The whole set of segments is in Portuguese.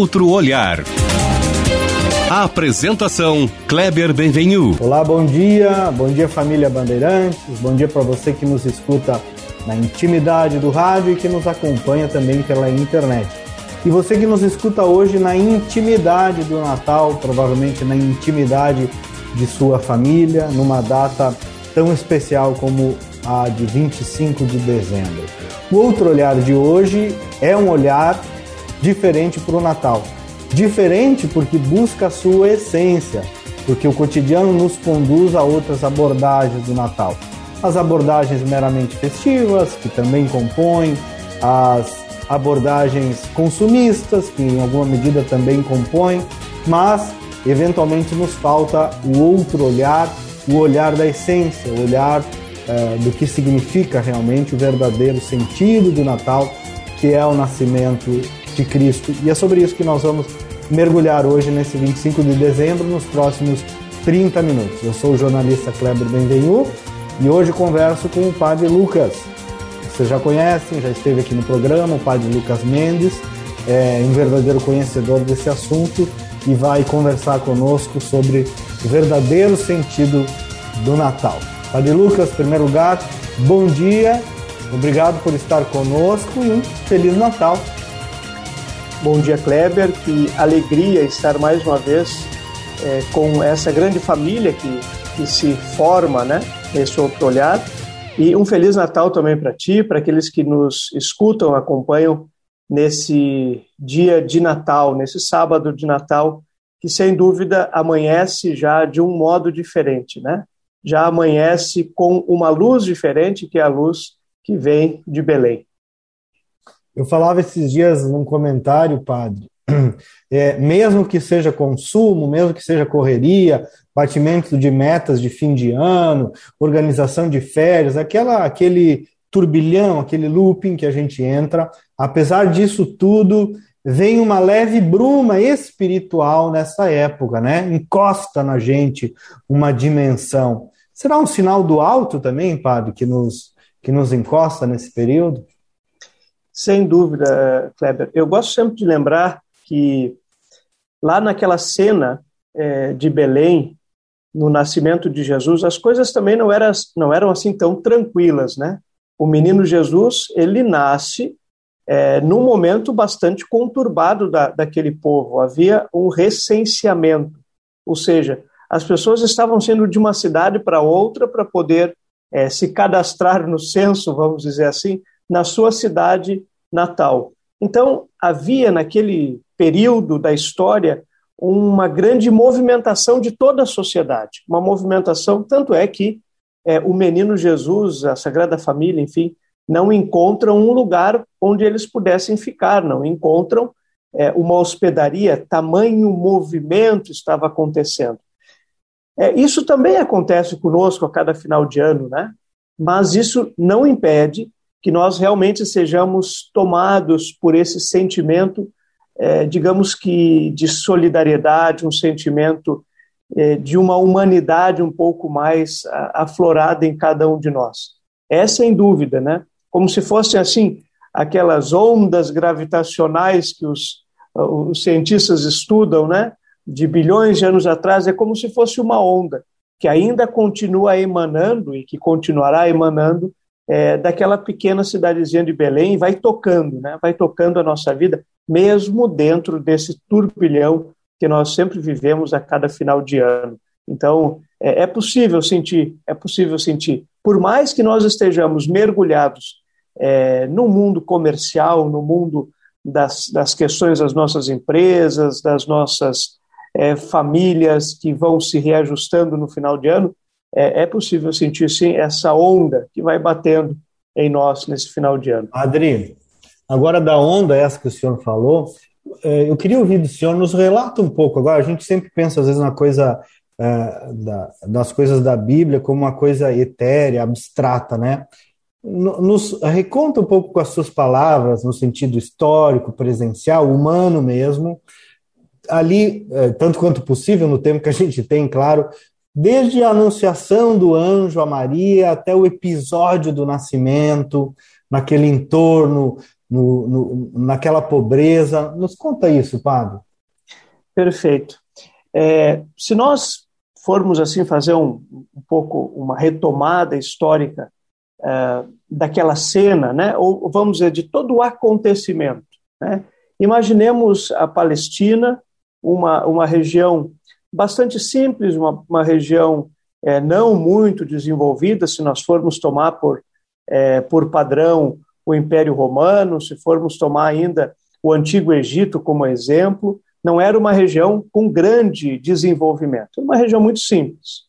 outro olhar. A apresentação Kleber Benvenu. Olá, bom dia. Bom dia família Bandeirantes. Bom dia para você que nos escuta na intimidade do rádio e que nos acompanha também pela internet. E você que nos escuta hoje na intimidade do Natal, provavelmente na intimidade de sua família, numa data tão especial como a de 25 de dezembro. O outro olhar de hoje é um olhar diferente para o Natal. Diferente porque busca a sua essência, porque o cotidiano nos conduz a outras abordagens do Natal. As abordagens meramente festivas, que também compõem, as abordagens consumistas, que em alguma medida também compõem, mas eventualmente nos falta o outro olhar, o olhar da essência, o olhar é, do que significa realmente o verdadeiro sentido do Natal, que é o nascimento de Cristo. E é sobre isso que nós vamos mergulhar hoje, nesse 25 de dezembro, nos próximos 30 minutos. Eu sou o jornalista Kleber Benvenu e hoje converso com o padre Lucas. Vocês já conhecem, já esteve aqui no programa, o padre Lucas Mendes, é um verdadeiro conhecedor desse assunto e vai conversar conosco sobre o verdadeiro sentido do Natal. Padre Lucas, em primeiro lugar, bom dia, obrigado por estar conosco e um Feliz Natal. Bom dia, Kleber, que alegria estar mais uma vez é, com essa grande família que, que se forma, né, nesse outro olhar. E um Feliz Natal também para ti, para aqueles que nos escutam, acompanham nesse dia de Natal, nesse sábado de Natal, que sem dúvida amanhece já de um modo diferente, né? já amanhece com uma luz diferente, que é a luz que vem de Belém. Eu falava esses dias num comentário, padre, é, mesmo que seja consumo, mesmo que seja correria, batimento de metas de fim de ano, organização de férias, aquela, aquele turbilhão, aquele looping que a gente entra, apesar disso tudo, vem uma leve bruma espiritual nessa época, né? Encosta na gente uma dimensão. Será um sinal do alto também, padre, que nos, que nos encosta nesse período? Sem dúvida, Kleber. Eu gosto sempre de lembrar que lá naquela cena é, de Belém, no nascimento de Jesus, as coisas também não eram, não eram assim tão tranquilas, né? O menino Jesus, ele nasce é, num momento bastante conturbado da, daquele povo. Havia um recenseamento, ou seja, as pessoas estavam sendo de uma cidade para outra para poder é, se cadastrar no censo, vamos dizer assim, na sua cidade natal. Então, havia naquele período da história uma grande movimentação de toda a sociedade, uma movimentação, tanto é que é, o menino Jesus, a Sagrada Família, enfim, não encontram um lugar onde eles pudessem ficar, não encontram é, uma hospedaria, tamanho movimento estava acontecendo. É, isso também acontece conosco a cada final de ano, né? Mas isso não impede que nós realmente sejamos tomados por esse sentimento, é, digamos que de solidariedade, um sentimento é, de uma humanidade um pouco mais aflorada em cada um de nós. É sem dúvida, né? Como se fossem assim aquelas ondas gravitacionais que os, os cientistas estudam, né? de bilhões de anos atrás é como se fosse uma onda que ainda continua emanando e que continuará emanando é, daquela pequena cidadezinha de Belém e vai tocando, né? vai tocando a nossa vida, mesmo dentro desse turbilhão que nós sempre vivemos a cada final de ano. Então, é, é possível sentir, é possível sentir. Por mais que nós estejamos mergulhados é, no mundo comercial, no mundo das, das questões das nossas empresas, das nossas é, famílias que vão se reajustando no final de ano, é, é, possível sentir sim essa onda que vai batendo em nós nesse final de ano. Adri, agora da onda essa que o senhor falou, é, eu queria ouvir do senhor, nos relata um pouco. Agora, a gente sempre pensa, às vezes, na coisa é, da, das coisas da Bíblia como uma coisa etérea, abstrata, né? Nos reconta um pouco com as suas palavras, no sentido histórico, presencial, humano mesmo, ali, é, tanto quanto possível, no tempo que a gente tem, claro, desde a anunciação do anjo a Maria até o episódio do nascimento, naquele entorno no, no, naquela pobreza. Nos conta isso, padre. Perfeito. É, se nós formos assim fazer um, um pouco uma retomada histórica é, daquela cena, né, ou vamos dizer de todo o acontecimento, né, imaginemos a Palestina, uma, uma região bastante simples, uma, uma região é, não muito desenvolvida, se nós formos tomar por, é, por padrão o Império Romano, se formos tomar ainda o Antigo Egito como exemplo, não era uma região com grande desenvolvimento, uma região muito simples.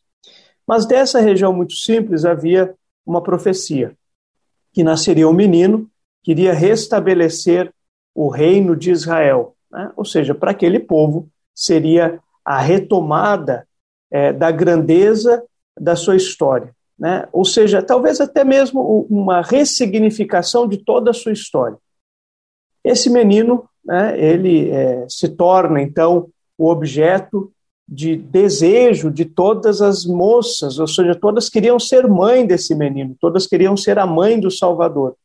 Mas dessa região muito simples havia uma profecia, que nasceria um menino, que iria restabelecer o reino de Israel, né? ou seja, para aquele povo seria a retomada é, da grandeza da sua história. Né? Ou seja, talvez até mesmo uma ressignificação de toda a sua história. Esse menino, né, ele é, se torna então o objeto de desejo de todas as moças, ou seja, todas queriam ser mãe desse menino, todas queriam ser a mãe do Salvador.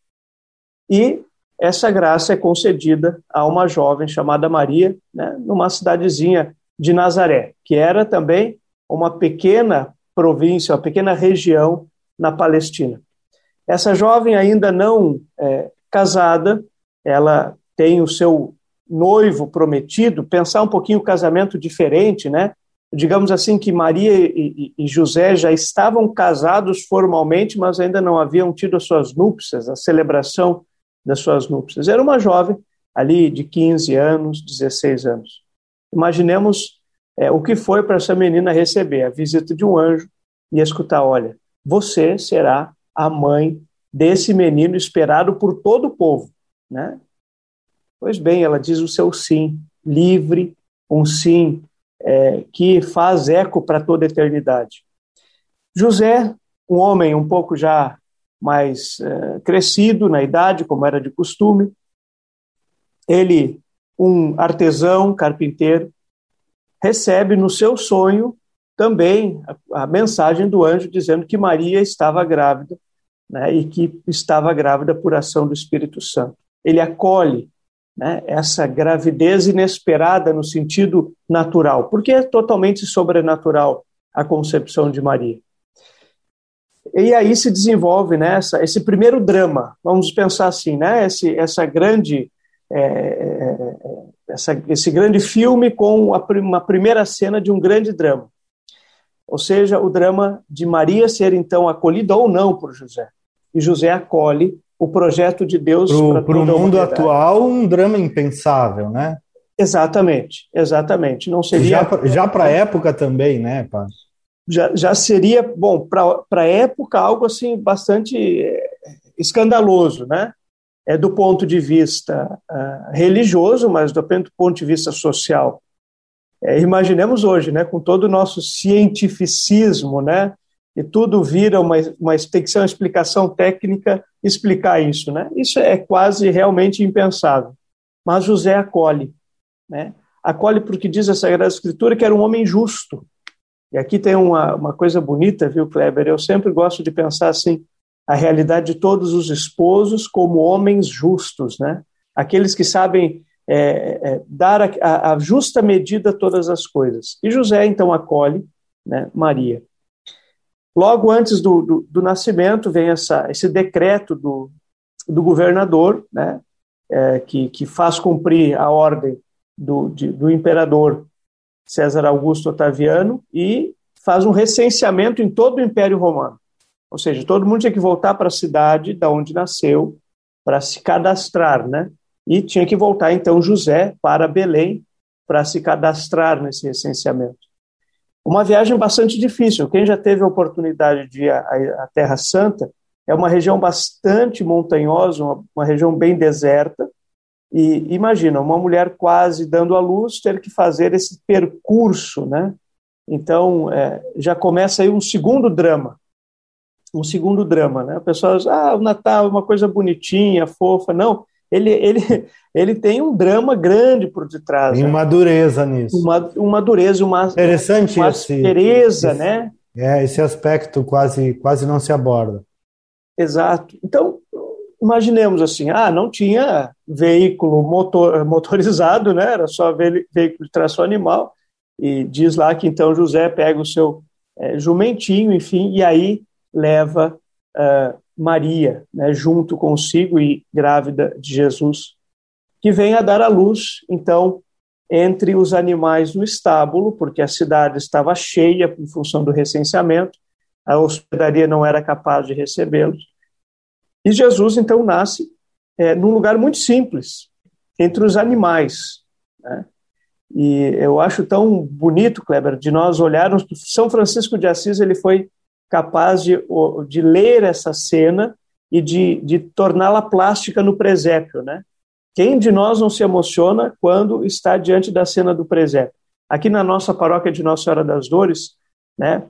E essa graça é concedida a uma jovem chamada Maria, né, numa cidadezinha de Nazaré, que era também uma pequena província, uma pequena região na Palestina. Essa jovem ainda não é, casada, ela tem o seu noivo prometido, pensar um pouquinho o casamento diferente, né? Digamos assim que Maria e, e, e José já estavam casados formalmente, mas ainda não haviam tido as suas núpcias, a celebração das suas núpcias. Era uma jovem ali de 15 anos, 16 anos. Imaginemos é, o que foi para essa menina receber a visita de um anjo e escutar: olha, você será a mãe desse menino esperado por todo o povo, né? Pois bem, ela diz o seu sim, livre, um sim é, que faz eco para toda a eternidade. José, um homem um pouco já mais é, crescido na idade, como era de costume, ele, um artesão, carpinteiro, recebe no seu sonho também a, a mensagem do anjo dizendo que Maria estava grávida né, e que estava grávida por ação do Espírito Santo. Ele acolhe né, essa gravidez inesperada no sentido natural, porque é totalmente sobrenatural a concepção de Maria. E aí se desenvolve né, essa, esse primeiro drama, vamos pensar assim, né, esse, essa grande é, é, essa, esse grande filme com a, uma primeira cena de um grande drama. Ou seja, o drama de Maria ser então acolhida ou não por José. E José acolhe o projeto de Deus para o mundo atual, um drama impensável, né? Exatamente, exatamente. Não seria já, já para a época também, né, pai? Já, já seria bom para a época algo assim bastante eh, escandaloso, né? É, do ponto de vista uh, religioso, mas do ponto de vista social. É, imaginemos hoje, né, com todo o nosso cientificismo, né, e tudo vira uma, uma, tem que ser uma explicação técnica explicar isso, né? Isso é quase realmente impensável. Mas José acolhe, né? Acolhe porque diz a Sagrada Escritura que era um homem justo. E aqui tem uma, uma coisa bonita, viu, Kleber? Eu sempre gosto de pensar assim, a realidade de todos os esposos como homens justos, né? Aqueles que sabem é, é, dar a, a, justa medida a todas as coisas. E José então acolhe né, Maria. Logo antes do, do, do nascimento vem essa, esse decreto do, do governador, né, é, que, que faz cumprir a ordem do, de, do imperador César Augusto Otaviano e faz um recenseamento em todo o Império Romano. Ou seja, todo mundo tinha que voltar para a cidade da onde nasceu para se cadastrar, né? E tinha que voltar então José para Belém para se cadastrar nesse recenseamento. Uma viagem bastante difícil. Quem já teve a oportunidade de ir à Terra Santa, é uma região bastante montanhosa, uma, uma região bem deserta. E imagina, uma mulher quase dando à luz ter que fazer esse percurso, né? Então, é, já começa aí um segundo drama um segundo drama, né? Diz, ah, o Natal é uma coisa bonitinha, fofa. Não, ele, ele, ele tem um drama grande por detrás. Tem né? uma dureza nisso. Uma, uma dureza, uma, Interessante uma esse, aspereza, esse, né? É, esse aspecto quase, quase não se aborda. Exato. Então, imaginemos assim, ah, não tinha veículo motor, motorizado, né? Era só veículo de tração animal. E diz lá que então José pega o seu é, jumentinho, enfim, e aí leva uh, Maria, né, junto consigo e grávida de Jesus, que vem a dar à luz, então, entre os animais no estábulo, porque a cidade estava cheia em função do recenseamento, a hospedaria não era capaz de recebê-los. E Jesus, então, nasce é, num lugar muito simples, entre os animais. Né? E eu acho tão bonito, Kleber, de nós olharmos São Francisco de Assis ele foi capaz de, de ler essa cena e de, de torná-la plástica no presépio, né? Quem de nós não se emociona quando está diante da cena do presépio? Aqui na nossa paróquia de Nossa Senhora das Dores, né,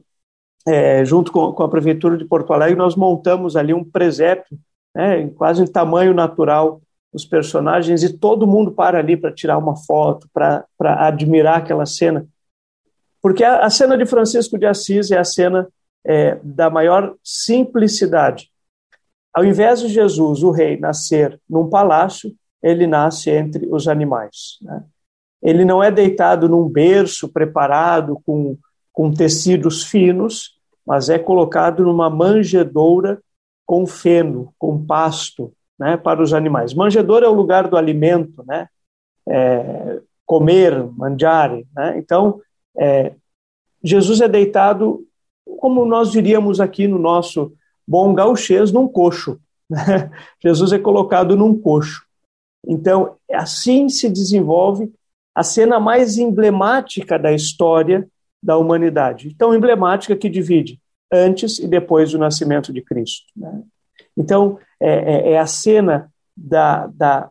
é, junto com, com, a Prefeitura de Porto Alegre, nós montamos ali um presépio, né, quase em tamanho natural, os personagens, e todo mundo para ali para tirar uma foto, para admirar aquela cena. Porque a, a, cena de Francisco de Assis é a cena é, da maior simplicidade. Ao invés de Jesus, o rei, nascer num palácio, ele nasce entre os animais. Né? Ele não é deitado num berço preparado com, com tecidos finos, mas é colocado numa manjedoura com feno, com pasto, né, para os animais. Manjedoura é o lugar do alimento, né? É, comer, mangiare. Né? Então, é, Jesus é deitado, como nós diríamos aqui no nosso bom gauchês, num coxo. Né? Jesus é colocado num coxo. Então, assim se desenvolve a cena mais emblemática da história da humanidade. Tão emblemática que divide antes e depois do nascimento de Cristo. Né? Então, é, é, é, a cena da, da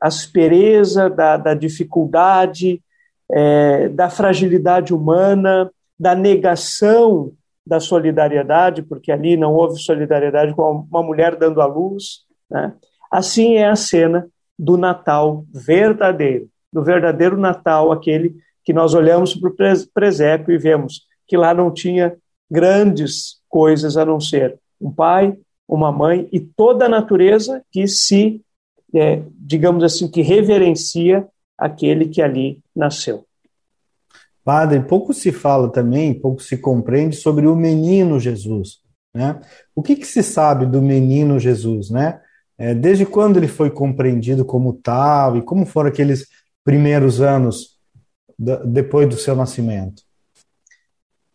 aspereza, da, da dificuldade, é, da fragilidade humana, da negação da solidariedade, porque ali não houve solidariedade com uma mulher dando à luz. Né? Assim é a cena do Natal verdadeiro, do verdadeiro Natal, aquele que nós olhamos para o presépio e vemos que lá não tinha grandes coisas a não ser um pai, uma mãe e toda a natureza que se, é, digamos assim, que reverencia aquele que ali nasceu. Padre, pouco se fala também, pouco se compreende sobre o menino Jesus, né? O que, que se sabe do menino Jesus, né? É, desde quando ele foi compreendido como tal e como foram aqueles primeiros anos depois do seu nascimento?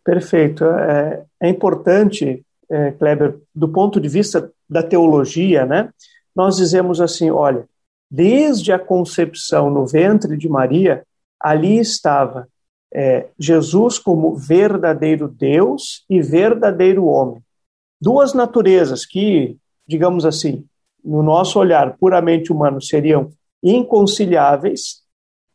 Perfeito. É, é importante, é, Kleber, do ponto de vista da teologia, né? Nós dizemos assim, olha, desde a concepção no ventre de Maria, ali estava é, Jesus como verdadeiro Deus e verdadeiro homem. Duas naturezas que, digamos assim, no nosso olhar puramente humano, seriam inconciliáveis,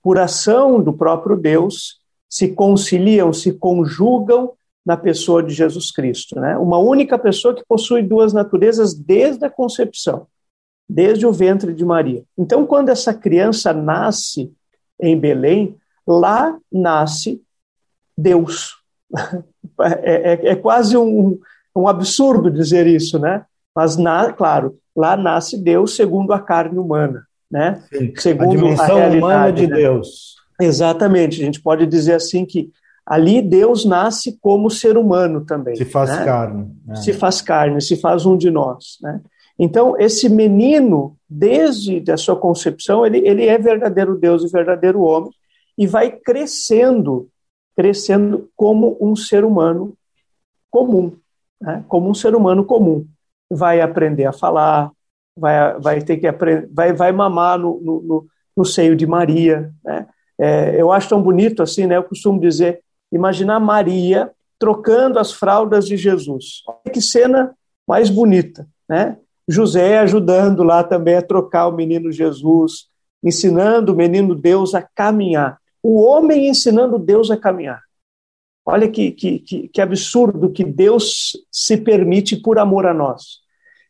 por ação do próprio Deus, se conciliam, se conjugam na pessoa de Jesus Cristo. Né? Uma única pessoa que possui duas naturezas desde a concepção, desde o ventre de Maria. Então, quando essa criança nasce em Belém, lá nasce Deus. É, é, é quase um, um absurdo dizer isso, né? Mas, na, claro, lá nasce Deus segundo a carne humana, né? Sim, segundo a dimensão a humana de né? Deus. Exatamente, a gente pode dizer assim que ali Deus nasce como ser humano também. Se faz né? carne. É. Se faz carne, se faz um de nós, né? Então, esse menino, desde a sua concepção, ele, ele é verdadeiro Deus e verdadeiro homem, e vai crescendo, crescendo como um ser humano comum, né? como um ser humano comum vai aprender a falar, vai, vai ter que aprender, vai, vai mamar no, no, no seio de Maria. Né? É, eu acho tão bonito assim, né? Eu costumo dizer, imaginar Maria trocando as fraldas de Jesus. Que cena mais bonita, né? José ajudando lá também a trocar o menino Jesus, ensinando o menino Deus a caminhar. O homem ensinando Deus a caminhar. Olha que, que, que, que absurdo que Deus se permite por amor a nós.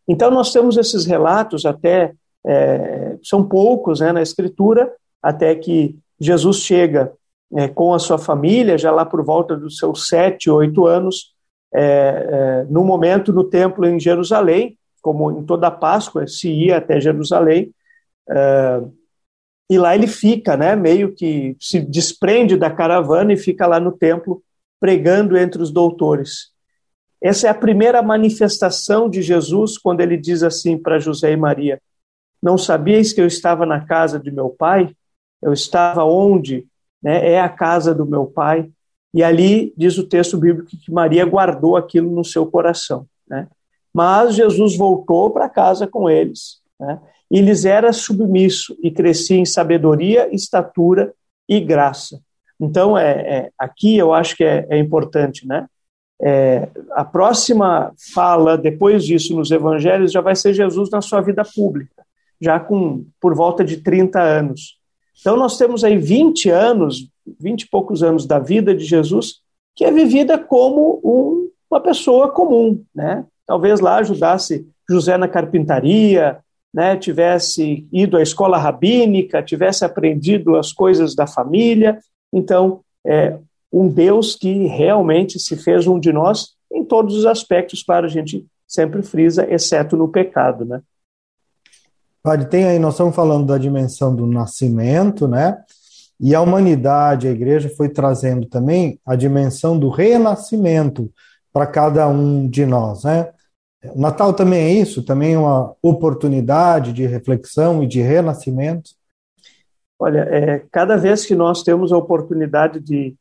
Então, nós temos esses relatos, até é, são poucos né, na Escritura, até que Jesus chega é, com a sua família, já lá por volta dos seus sete, oito anos, é, é, no momento no templo em Jerusalém, como em toda a Páscoa se ia até Jerusalém, uh, e lá ele fica, né, meio que se desprende da caravana e fica lá no templo pregando entre os doutores. Essa é a primeira manifestação de Jesus quando ele diz assim para José e Maria: Não sabíeis que eu estava na casa de meu pai? Eu estava onde né, é a casa do meu pai. E ali diz o texto bíblico que Maria guardou aquilo no seu coração. Né? Mas Jesus voltou para casa com eles. Né? E lhes era submisso e crescia em sabedoria, estatura e graça. Então, é, é aqui eu acho que é, é importante, né? É, a próxima fala, depois disso, nos evangelhos, já vai ser Jesus na sua vida pública, já com por volta de 30 anos. Então, nós temos aí 20 anos, 20 e poucos anos da vida de Jesus, que é vivida como um, uma pessoa comum, né? Talvez lá ajudasse José na carpintaria, né? tivesse ido à escola rabínica, tivesse aprendido as coisas da família. Então, é, um Deus que realmente se fez um de nós em todos os aspectos, claro, a gente sempre frisa, exceto no pecado, né? Padre, tem aí, nós estamos falando da dimensão do nascimento, né? E a humanidade, a igreja, foi trazendo também a dimensão do renascimento para cada um de nós, né? O Natal também é isso, também é uma oportunidade de reflexão e de renascimento. Olha, é, cada vez que nós temos a oportunidade de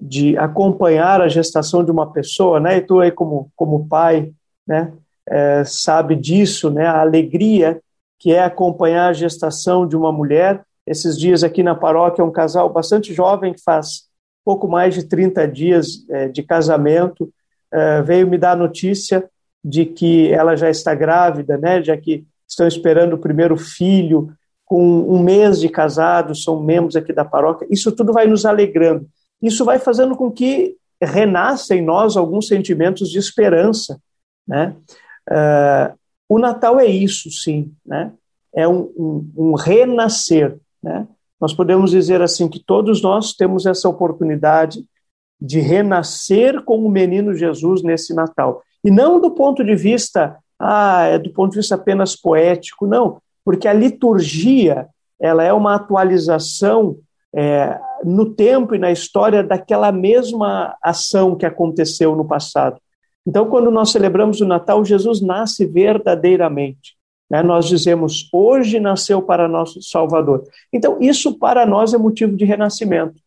de acompanhar a gestação de uma pessoa, né? E tu aí como como pai, né? É, sabe disso, né? A alegria que é acompanhar a gestação de uma mulher. Esses dias aqui na paróquia um casal bastante jovem que faz pouco mais de 30 dias é, de casamento é, veio me dar notícia de que ela já está grávida, né? Já que estão esperando o primeiro filho com um mês de casado, são membros aqui da paróquia. Isso tudo vai nos alegrando isso vai fazendo com que renasça em nós alguns sentimentos de esperança, né? Uh, o Natal é isso, sim, né? É um, um, um, renascer, né? Nós podemos dizer assim que todos nós temos essa oportunidade de renascer com o menino Jesus nesse Natal. E não do ponto de vista, ah, é do ponto de vista apenas poético, não, porque a liturgia, ela é uma atualização é, no tempo e na história daquela mesma ação que aconteceu no passado. Então, quando nós celebramos o Natal, Jesus nasce verdadeiramente. Né? Nós dizemos, hoje nasceu para nosso Salvador. Então, isso para nós é motivo de renascimento.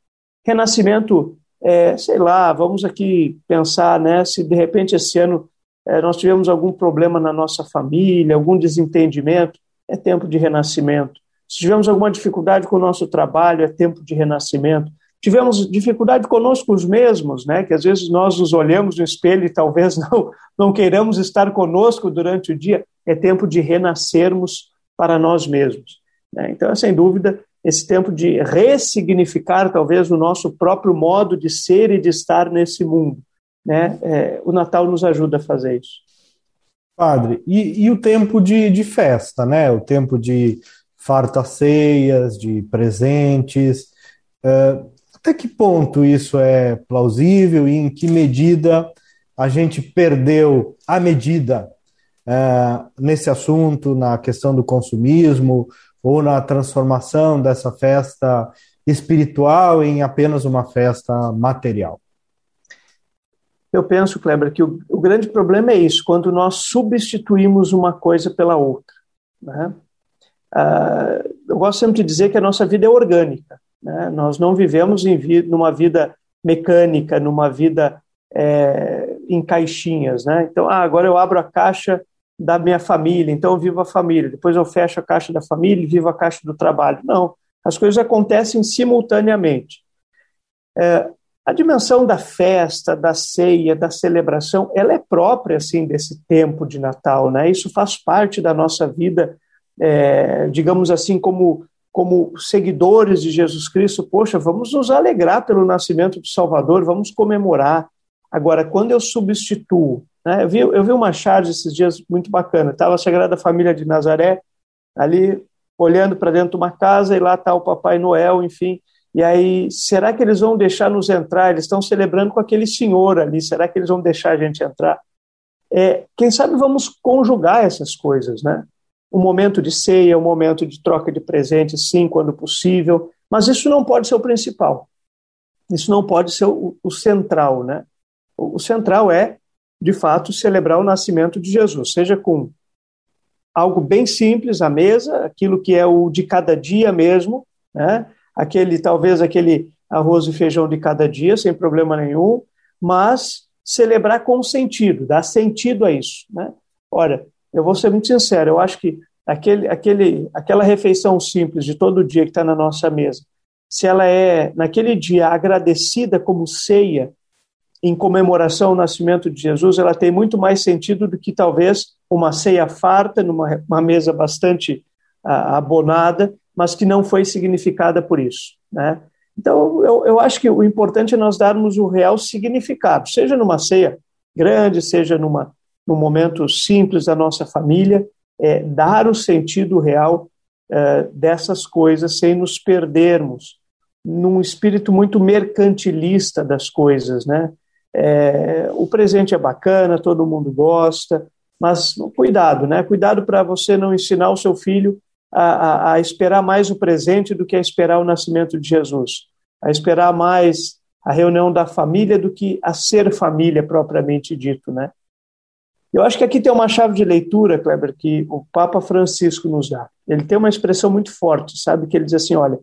Renascimento, é, sei lá, vamos aqui pensar, né, se de repente esse ano é, nós tivemos algum problema na nossa família, algum desentendimento, é tempo de renascimento. Se tivemos alguma dificuldade com o nosso trabalho, é tempo de renascimento. Tivemos dificuldade conosco mesmos, né? que às vezes nós nos olhamos no espelho e talvez não, não queiramos estar conosco durante o dia, é tempo de renascermos para nós mesmos. Né? Então, sem dúvida, esse tempo de ressignificar talvez o nosso próprio modo de ser e de estar nesse mundo. Né? É, o Natal nos ajuda a fazer isso. Padre, e, e o tempo de, de festa, né? O tempo de fartas ceias, de presentes. Uh, até que ponto isso é plausível e em que medida a gente perdeu a medida uh, nesse assunto, na questão do consumismo ou na transformação dessa festa espiritual em apenas uma festa material? Eu penso, Kleber, que o, o grande problema é isso, quando nós substituímos uma coisa pela outra. Né? Uh, eu gosto sempre de dizer que a nossa vida é orgânica. Né? Nós não vivemos em vi numa vida mecânica, numa vida é, em caixinhas. Né? Então, ah, agora eu abro a caixa da minha família, então eu vivo a família. Depois eu fecho a caixa da família e vivo a caixa do trabalho. Não, as coisas acontecem simultaneamente. É, a dimensão da festa, da ceia, da celebração, ela é própria assim desse tempo de Natal, né? Isso faz parte da nossa vida é, digamos assim, como, como seguidores de Jesus Cristo, poxa, vamos nos alegrar pelo nascimento do Salvador, vamos comemorar. Agora, quando eu substituo, né, eu, vi, eu vi uma charge esses dias muito bacana, estava a Sagrada Família de Nazaré, ali olhando para dentro de uma casa e lá está o Papai Noel, enfim. E aí, será que eles vão deixar nos entrar? Eles estão celebrando com aquele senhor ali, será que eles vão deixar a gente entrar? é, quem sabe vamos conjugar essas coisas, né? Um momento de ceia, um momento de troca de presentes, sim, quando possível, mas isso não pode ser o principal. Isso não pode ser o, o central, né? O, o central é, de fato, celebrar o nascimento de Jesus, seja com algo bem simples à mesa, aquilo que é o de cada dia mesmo, né? Aquele talvez aquele arroz e feijão de cada dia, sem problema nenhum, mas celebrar com sentido, dar sentido a isso, né? Ora, eu vou ser muito sincero, eu acho que aquele, aquele, aquela refeição simples de todo dia que está na nossa mesa, se ela é, naquele dia, agradecida como ceia, em comemoração ao nascimento de Jesus, ela tem muito mais sentido do que talvez uma ceia farta, numa uma mesa bastante uh, abonada, mas que não foi significada por isso. Né? Então, eu, eu acho que o importante é nós darmos o real significado, seja numa ceia grande, seja numa, num momento simples da nossa família, é, dar o sentido real é, dessas coisas sem nos perdermos num espírito muito mercantilista das coisas, né? É, o presente é bacana, todo mundo gosta, mas cuidado, né? Cuidado para você não ensinar o seu filho a, a, a, esperar mais o presente do que a esperar o nascimento de Jesus, a esperar mais a reunião da família do que a ser família propriamente dito, né? Eu acho que aqui tem uma chave de leitura, Kleber, que o Papa Francisco nos dá. Ele tem uma expressão muito forte, sabe? Que ele diz assim: olha,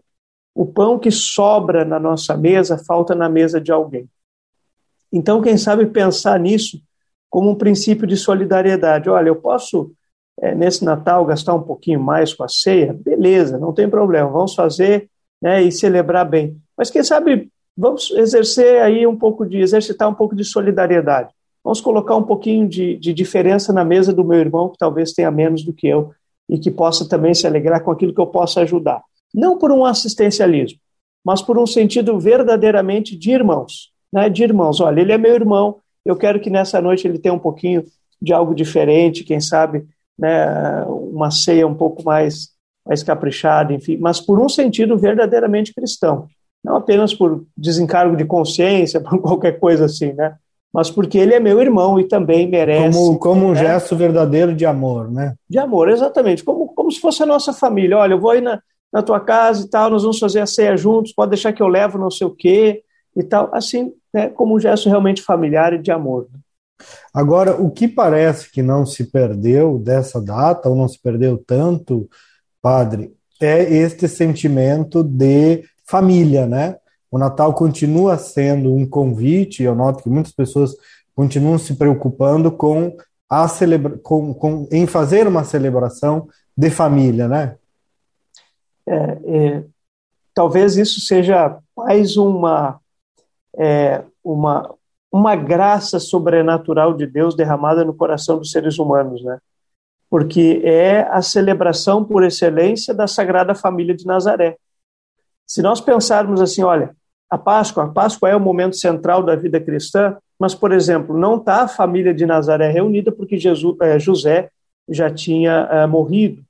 o pão que sobra na nossa mesa falta na mesa de alguém. Então, quem sabe pensar nisso como um princípio de solidariedade. Olha, eu posso, é, nesse Natal, gastar um pouquinho mais com a ceia? Beleza, não tem problema, vamos fazer né, e celebrar bem. Mas quem sabe vamos exercer aí um pouco de, exercitar um pouco de solidariedade. Vamos colocar um pouquinho de, de diferença na mesa do meu irmão, que talvez tenha menos do que eu, e que possa também se alegrar com aquilo que eu possa ajudar. Não por um assistencialismo, mas por um sentido verdadeiramente de irmãos. Né? De irmãos, olha, ele é meu irmão, eu quero que nessa noite ele tenha um pouquinho de algo diferente, quem sabe né, uma ceia um pouco mais, mais caprichada, enfim, mas por um sentido verdadeiramente cristão. Não apenas por desencargo de consciência, por qualquer coisa assim, né? mas porque ele é meu irmão e também merece. Como, como um né? gesto verdadeiro de amor, né? De amor, exatamente. Como, como se fosse a nossa família. Olha, eu vou aí na, na tua casa e tal, nós vamos fazer a ceia juntos, pode deixar que eu levo não sei o quê e tal. Assim, né, como um gesto realmente familiar e de amor. Agora, o que parece que não se perdeu dessa data, ou não se perdeu tanto, padre, é este sentimento de família, né? O Natal continua sendo um convite, eu noto que muitas pessoas continuam se preocupando com a celebra com, com, em fazer uma celebração de família, né? É, é, talvez isso seja mais uma, é, uma, uma graça sobrenatural de Deus derramada no coração dos seres humanos, né? Porque é a celebração por excelência da Sagrada Família de Nazaré. Se nós pensarmos assim, olha, a Páscoa, a Páscoa é o momento central da vida cristã, mas, por exemplo, não está a família de Nazaré reunida porque Jesus, é, José já tinha é, morrido.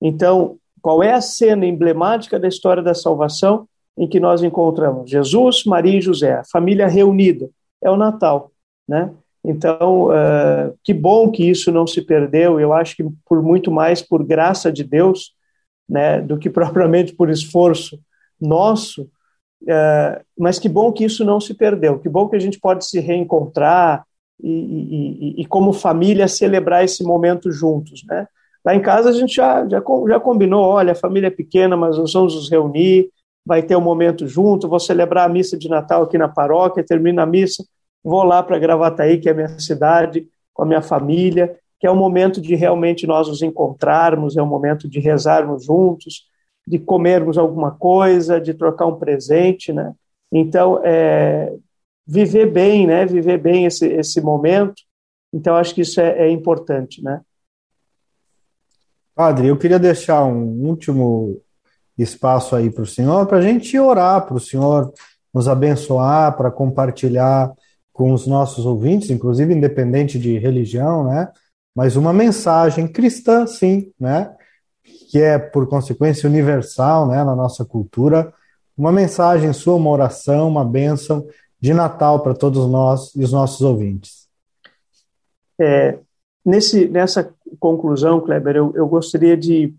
Então, qual é a cena emblemática da história da salvação em que nós encontramos Jesus, Maria e José, a família reunida? É o Natal, né? Então, uh, que bom que isso não se perdeu. Eu acho que por muito mais por graça de Deus, né, do que propriamente por esforço nosso, é, mas que bom que isso não se perdeu, que bom que a gente pode se reencontrar e, e, e, como família celebrar esse momento juntos, né? Lá em casa a gente já, já, já combinou, olha, a família é pequena, mas nós vamos nos reunir, vai ter um momento junto, vou celebrar a missa de Natal aqui na paróquia, termina a missa, vou lá para Gravataí, que é a minha cidade, com a minha família, que é um momento de realmente nós nos encontrarmos, é um momento de rezarmos juntos, de comermos alguma coisa, de trocar um presente, né? Então, é, viver bem, né? Viver bem esse, esse momento. Então, acho que isso é, é importante, né? Padre, eu queria deixar um último espaço aí para o senhor, para a gente orar, para o senhor nos abençoar, para compartilhar com os nossos ouvintes, inclusive independente de religião, né? Mas uma mensagem cristã, sim, né? que é, por consequência, universal né, na nossa cultura, uma mensagem sua, uma oração, uma bênção de Natal para todos nós e os nossos ouvintes. É, nesse, nessa conclusão, Kleber, eu, eu gostaria de,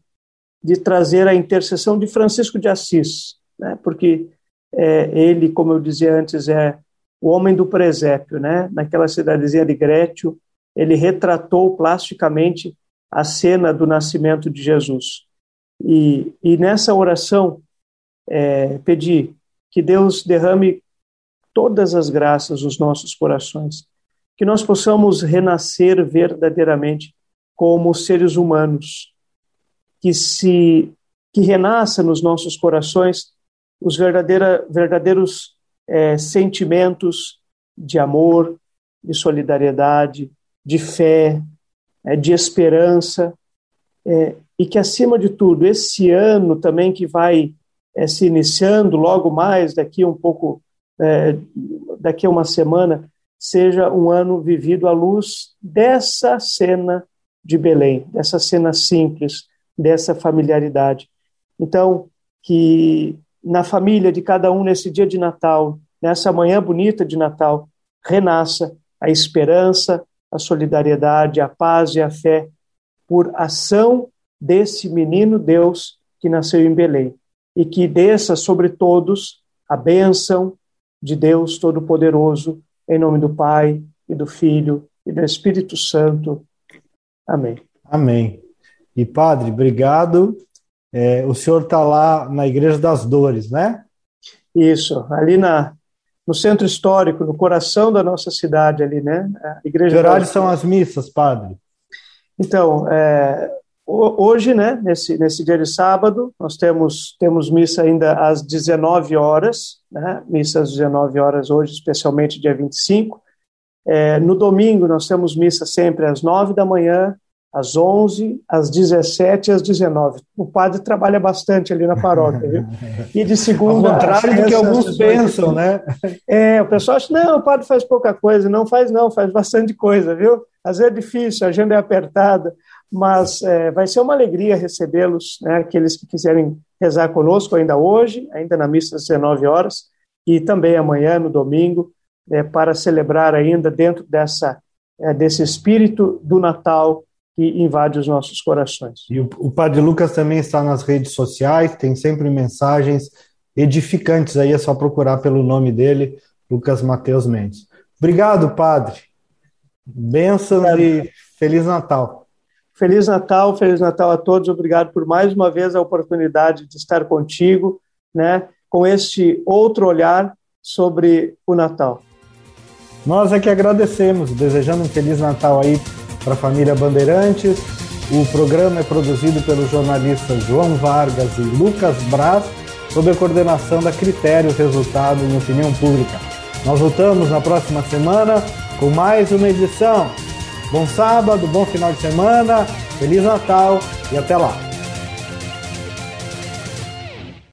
de trazer a intercessão de Francisco de Assis, né? porque é, ele, como eu dizia antes, é o homem do presépio, né? naquela cidadezinha de Grétio, ele retratou plasticamente a cena do nascimento de Jesus. E, e nessa oração, é, pedi que Deus derrame todas as graças nos nossos corações, que nós possamos renascer verdadeiramente como seres humanos, que se que renasça nos nossos corações os verdadeiros é, sentimentos de amor, de solidariedade, de fé, é, de esperança, é, e que, acima de tudo, esse ano também que vai é, se iniciando, logo mais, daqui um pouco, é, daqui a uma semana, seja um ano vivido à luz dessa cena de Belém, dessa cena simples, dessa familiaridade. Então, que na família de cada um nesse dia de Natal, nessa manhã bonita de Natal, renasça a esperança, a solidariedade, a paz e a fé por ação desse menino Deus que nasceu em Belém e que desça sobre todos a bênção de Deus Todo-Poderoso, em nome do Pai e do Filho e do Espírito Santo. Amém. Amém. E Padre, obrigado. É, o senhor está lá na Igreja das Dores, né? Isso, ali na, no centro histórico, no coração da nossa cidade ali, né? A igreja. Que são as missas, padre? Então, é, hoje, né, nesse, nesse dia de sábado, nós temos, temos missa ainda às 19 horas, né? Missa às 19 horas hoje, especialmente dia 25. É, no domingo, nós temos missa sempre às 9 da manhã, às 11, às 17 e às 19. O padre trabalha bastante ali na paróquia, viu? E de segunda. Ao contrário do que alguns pensam, né? É, o pessoal acha, não, o padre faz pouca coisa. Não faz, não, faz bastante coisa, viu? Às vezes é difícil, a agenda é apertada, mas é, vai ser uma alegria recebê-los, né? Aqueles que quiserem rezar conosco ainda hoje, ainda na missa às 19 horas, e também amanhã, no domingo, é, para celebrar ainda dentro dessa, é, desse espírito do Natal que invade os nossos corações. E o, o Padre Lucas também está nas redes sociais, tem sempre mensagens edificantes aí, é só procurar pelo nome dele, Lucas Mateus Mendes. Obrigado, Padre. Bênçãos e Feliz Natal. Feliz Natal, Feliz Natal a todos. Obrigado por mais uma vez a oportunidade de estar contigo, né, com este outro olhar sobre o Natal. Nós é que agradecemos, desejando um Feliz Natal aí para a família Bandeirantes. O programa é produzido pelos jornalistas João Vargas e Lucas Braz, sob a coordenação da Critérios Resultado em Opinião Pública. Nós voltamos na próxima semana com mais uma edição. Bom sábado, bom final de semana, Feliz Natal e até lá!